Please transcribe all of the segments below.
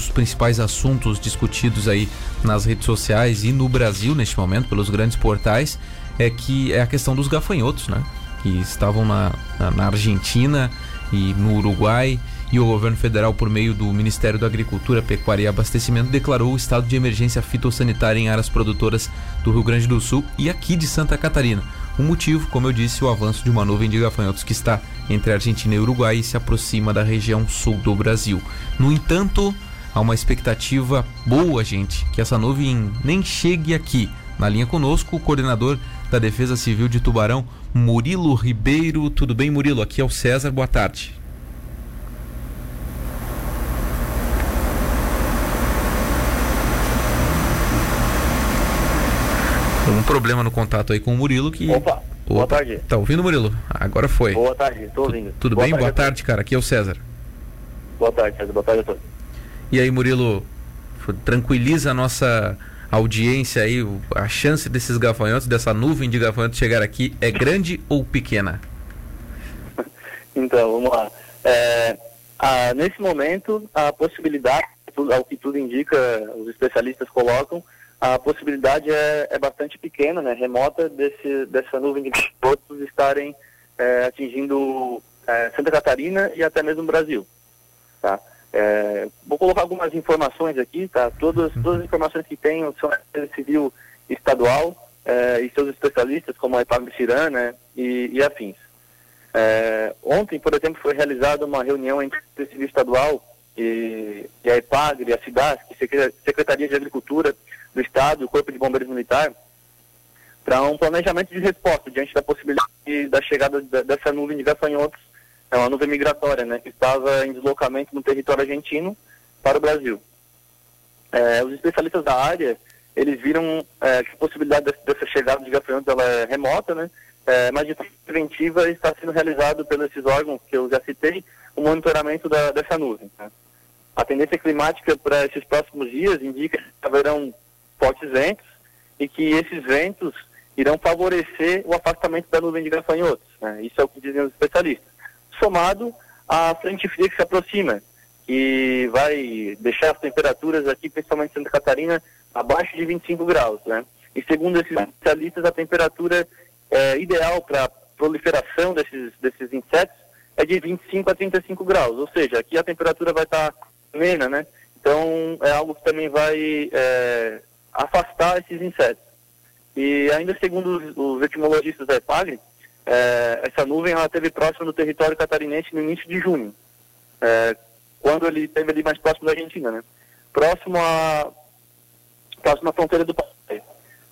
dos principais assuntos discutidos aí nas redes sociais e no Brasil neste momento pelos grandes portais é que é a questão dos gafanhotos, né? Que estavam na, na, na Argentina e no Uruguai e o governo federal, por meio do Ministério da Agricultura, Pecuária e Abastecimento, declarou o estado de emergência fitossanitária em áreas produtoras do Rio Grande do Sul e aqui de Santa Catarina. O motivo, como eu disse, o avanço de uma nuvem de gafanhotos que está entre Argentina e Uruguai e se aproxima da região sul do Brasil. No entanto, há uma expectativa boa, gente, que essa nuvem nem chegue aqui. Na linha conosco, o coordenador da Defesa Civil de Tubarão, Murilo Ribeiro. Tudo bem, Murilo? Aqui é o César. Boa tarde. Um problema no contato aí com o Murilo que. Opa, Opa. boa tarde. Tá ouvindo, Murilo? Agora foi. Boa tarde, tô ouvindo. Tudo boa bem? Tarde, boa tarde, cara. Aqui é o César. Boa tarde, César. Boa tarde a todos. E aí, Murilo, tranquiliza a nossa audiência aí, a chance desses gafanhotos, dessa nuvem de gafanhotos chegar aqui é grande ou pequena? Então, vamos lá. É, a, nesse momento, a possibilidade, ao que tudo indica, os especialistas colocam, a possibilidade é, é bastante pequena, né, remota, desse, dessa nuvem de gafanhotos estarem é, atingindo é, Santa Catarina e até mesmo o Brasil. Tá? É, vou colocar algumas informações aqui, tá? Todas, todas as informações que tenho são da Civil Estadual é, e seus especialistas, como a EPAG Ciran, né, e, e afins. É, ontem, por exemplo, foi realizada uma reunião entre a Civil Estadual e, e a EPAG e a CIDAS, que é Secretaria de Agricultura do Estado o Corpo de Bombeiros Militar, para um planejamento de resposta diante da possibilidade da chegada dessa nuvem de gafanhotos é uma nuvem migratória, né, que estava em deslocamento no território argentino para o Brasil. É, os especialistas da área, eles viram é, que a possibilidade dessa, chegada de gafanhotos ela é remota, né, é, mas de preventiva está sendo realizado pelos esses órgãos que eu já citei, o monitoramento da, dessa nuvem. Né. A tendência climática para esses próximos dias indica que haverão fortes ventos e que esses ventos irão favorecer o afastamento da nuvem de gafanhotos. Né. Isso é o que dizem os especialistas somado à frente fria que se aproxima, que vai deixar as temperaturas aqui, principalmente em Santa Catarina, abaixo de 25 graus. Né? E segundo esses especialistas, a temperatura é, ideal para proliferação desses, desses insetos é de 25 a 35 graus, ou seja, aqui a temperatura vai estar tá amena, né? Então é algo que também vai é, afastar esses insetos. E ainda segundo os, os etimologistas da EPAGRE, é, essa nuvem ela teve próximo do território catarinense no início de junho, é, quando ele esteve ali mais próximo da Argentina, né? Próximo à próximo à fronteira do Paraguai.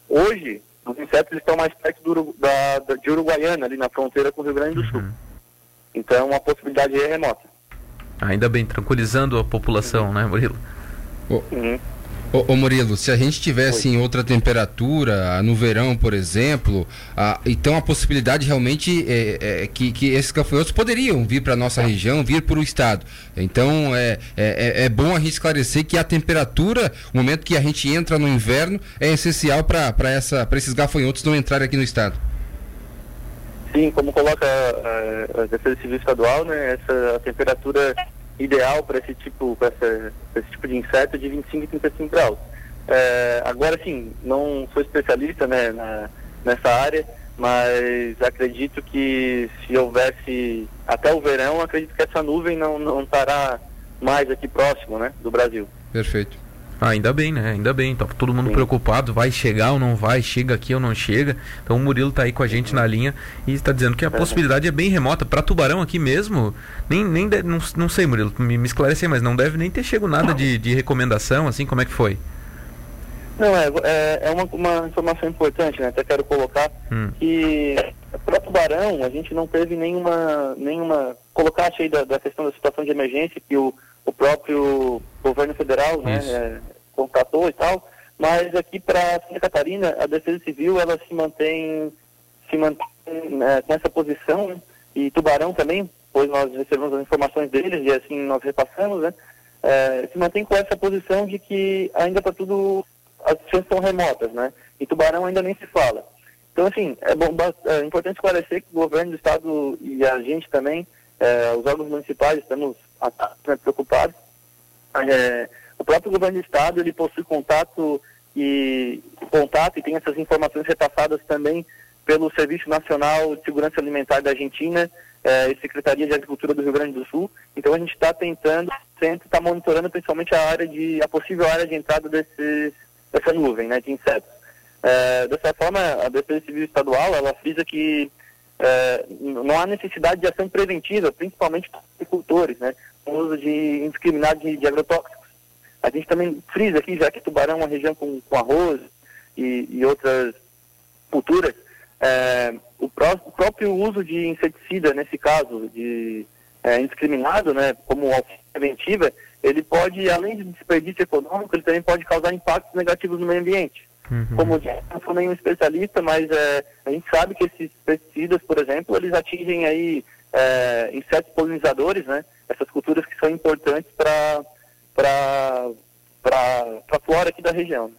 Hoje, os insetos estão mais perto do, da, da, de Uruguaiana, ali na fronteira com o Rio Grande do Sul. Uhum. Então, a possibilidade é remota. Ainda bem, tranquilizando a população, né, Murilo? Uhum. Ô, ô, Murilo, se a gente tivesse Oi. em outra temperatura, no verão, por exemplo, a, então a possibilidade realmente é, é que, que, esses gafanhotos poderiam vir para a nossa região, vir para o estado. Então é, é, é, é, bom a gente esclarecer que a temperatura, o momento que a gente entra no inverno, é essencial para esses gafanhotos não entrarem aqui no estado. Sim, como coloca a, a Defesa Civil Estadual, né, essa a temperatura ideal para esse tipo pra esse tipo de inseto de 25 e 35 graus. É, agora sim, não sou especialista né, na, nessa área, mas acredito que se houvesse até o verão, acredito que essa nuvem não, não estará mais aqui próximo né, do Brasil. Perfeito. Ah, ainda bem, né? Ainda bem. Tá todo mundo Sim. preocupado, vai chegar ou não vai, chega aqui ou não chega. Então o Murilo tá aí com a gente na linha e está dizendo que a possibilidade é bem remota. Para Tubarão aqui mesmo, nem, nem de, não, não sei, Murilo, me, me esclarece mas não deve nem ter chego nada de, de recomendação, assim, como é que foi? Não, é, é, é uma, uma informação importante, né? Até quero colocar hum. que para Tubarão a gente não teve nenhuma, nenhuma colocaste aí da, da questão da situação de emergência que o o próprio governo federal né, é, contratou e tal, mas aqui para Santa Catarina a Defesa Civil ela se mantém se mantém né, nessa posição né, e Tubarão também, pois nós recebemos as informações deles e assim nós repassamos, né, é, se mantém com essa posição de que ainda para tudo as chances são remotas, né, e Tubarão ainda nem se fala. Então assim é, bom, é importante esclarecer que o governo do estado e a gente também, é, os órgãos municipais estamos né, preocupados. É, o próprio governo do estado ele possui contato e contato e tem essas informações repassadas também pelo Serviço Nacional de Segurança Alimentar da Argentina é, e Secretaria de Agricultura do Rio Grande do Sul. Então a gente está tentando, sempre está monitorando principalmente a área de a possível área de entrada desses, dessa nuvem, né, de insetos. É, dessa forma, a Defesa Civil Estadual ela frisa que é, não há necessidade de ação preventiva, principalmente para agricultores, né, o uso de indiscriminado de, de agrotóxicos. A gente também frisa aqui, já que Tubarão é uma região com, com arroz e, e outras culturas, é, o, pró o, próprio uso de inseticida, nesse caso, de é, indiscriminado, né, como preventiva, ele pode, além de desperdício econômico, ele também pode causar impactos negativos no meio ambiente. Uhum. Como eu não sou nenhum especialista, mas é, a gente sabe que esses pesticidas, por exemplo, eles atingem aí é, insetos polinizadores, né? Essas culturas que são importantes para a flora aqui da região.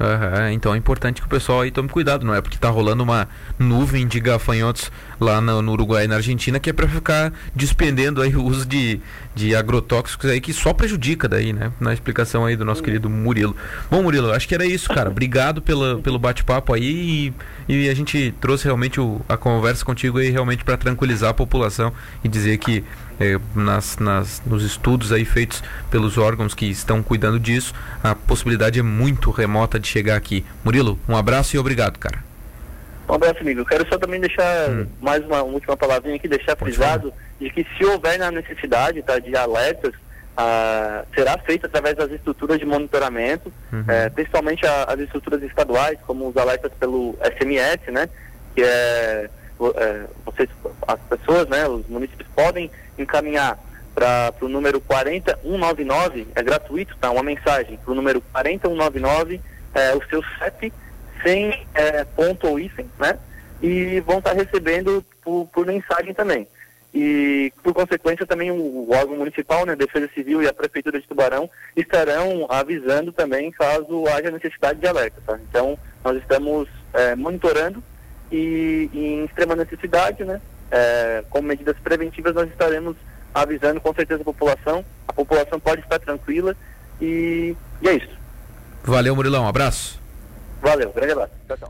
Uhum, então é importante que o pessoal aí tome cuidado, não é? Porque tá rolando uma nuvem de gafanhotos lá no, no Uruguai e na Argentina que é para ficar despendendo aí o uso de, de agrotóxicos aí que só prejudica daí, né? Na explicação aí do nosso querido Murilo. Bom, Murilo, acho que era isso, cara. Obrigado pela, pelo bate-papo aí e, e, a gente trouxe realmente o, a conversa contigo aí realmente para tranquilizar a população e dizer que é, nas, nas, nos estudos aí feitos pelos órgãos que estão cuidando disso, a possibilidade é muito remota de chegar aqui. Murilo, um abraço e obrigado, cara. Um abraço, amigo. Quero só também deixar hum. mais uma, uma, última palavrinha aqui, deixar Pode frisado falar. de que se houver na necessidade tá, de alertas, ah, será feito através das estruturas de monitoramento, uhum. é, principalmente a, as estruturas estaduais, como os alertas pelo SMS, né? Que é, é vocês, as pessoas, né? Os municípios podem encaminhar para o número 40199, é gratuito, tá? Uma mensagem para o número 40199, é, o seu CEP sem é, ponto ou hífen, né? E vão estar tá recebendo por, por, mensagem também. E, por consequência, também o, órgão municipal, né, Defesa Civil e a Prefeitura de Tubarão estarão avisando também caso haja necessidade de alerta, tá? Então, nós estamos é, monitorando e, e, em extrema necessidade, né, é, como medidas preventivas, nós estaremos avisando com certeza a população. A população pode estar tranquila e, e é isso. Valeu, Murilão. Um abraço. Valeu, grande abraço. Tchau, tchau.